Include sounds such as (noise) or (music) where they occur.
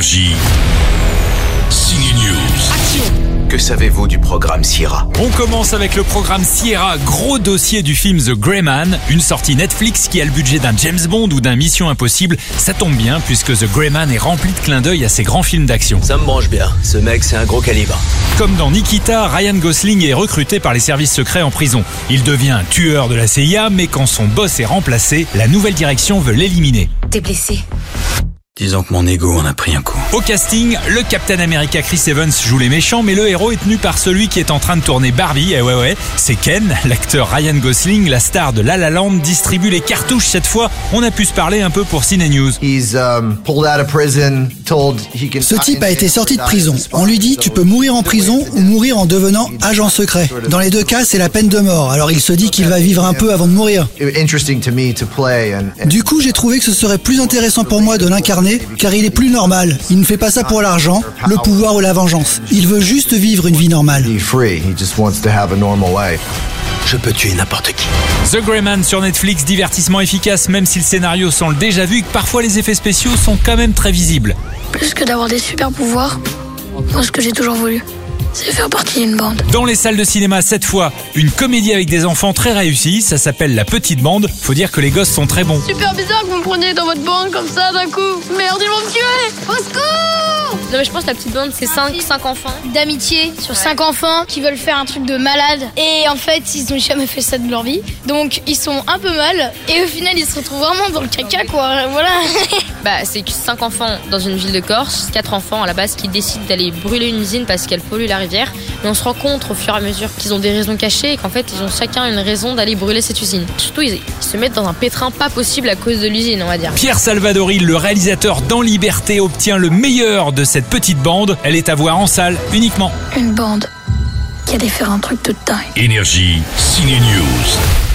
Énergie. Signe News. Que savez-vous du programme Sierra? On commence avec le programme Sierra, gros dossier du film The Grey Man, une sortie Netflix qui a le budget d'un James Bond ou d'un Mission Impossible. Ça tombe bien puisque The Grey Man est rempli de clins d'œil à ses grands films d'action. Ça me branche bien. Ce mec, c'est un gros calibre. Comme dans Nikita, Ryan Gosling est recruté par les services secrets en prison. Il devient un tueur de la CIA, mais quand son boss est remplacé, la nouvelle direction veut l'éliminer. T'es blessé. Disons que mon ego en a pris un coup. Au casting, le Captain America Chris Evans joue les méchants, mais le héros est tenu par celui qui est en train de tourner Barbie. Et ouais ouais, c'est Ken, l'acteur Ryan Gosling, la star de La La Land, distribue les cartouches cette fois. On a pu se parler un peu pour Cine News. He's um, pulled out of prison, told he can. Ce type a été sorti de prison. On lui dit tu peux mourir en prison ou mourir en devenant agent secret. Dans les deux cas, c'est la peine de mort. Alors il se dit qu'il va vivre un peu avant de mourir. Interesting to me to play and, and Du coup, j'ai trouvé que ce serait plus intéressant pour moi de l'incarner car il est plus normal. Il ne fait pas ça pour l'argent, le pouvoir ou la vengeance. Il veut juste vivre une vie normale. be free. He just wants to have a normal life. Je peux tuer n'importe qui. The Grey Man sur Netflix, divertissement efficace, même si le scénario sent le déjà vu et que parfois les effets spéciaux sont quand même très visibles. Plus que d'avoir des super pouvoirs, moi ce que j'ai toujours voulu, c'est faire partie d'une bande. Dans les salles de cinéma, cette fois, une comédie avec des enfants très réussie, ça s'appelle La Petite Bande. Faut dire que les gosses sont très bons. Super bizarre que vous me preniez dans votre bande comme ça d'un coup. Merde, ils vont me tuer Au secours Non mais je pense que la petite bande c'est 5 cinq enfants. D'amitié sur cinq enfants qui veulent faire un truc de malade. Et en fait, ils ont jamais fait ça de leur vie. Donc ils sont un peu mal. Et au final, ils se retrouvent vraiment dans le caca quoi. Voilà. (laughs) Bah c'est 5 enfants dans une ville de Corse, 4 enfants à la base qui décident d'aller brûler une usine parce qu'elle pollue la rivière. Mais on se rend compte au fur et à mesure qu'ils ont des raisons cachées et qu'en fait ils ont chacun une raison d'aller brûler cette usine. Surtout ils se mettent dans un pétrin pas possible à cause de l'usine on va dire. Pierre Salvadori, le réalisateur dans Liberté, obtient le meilleur de cette petite bande. Elle est à voir en salle uniquement. Une bande qui allait faire un truc de dingue. Énergie. Signe News.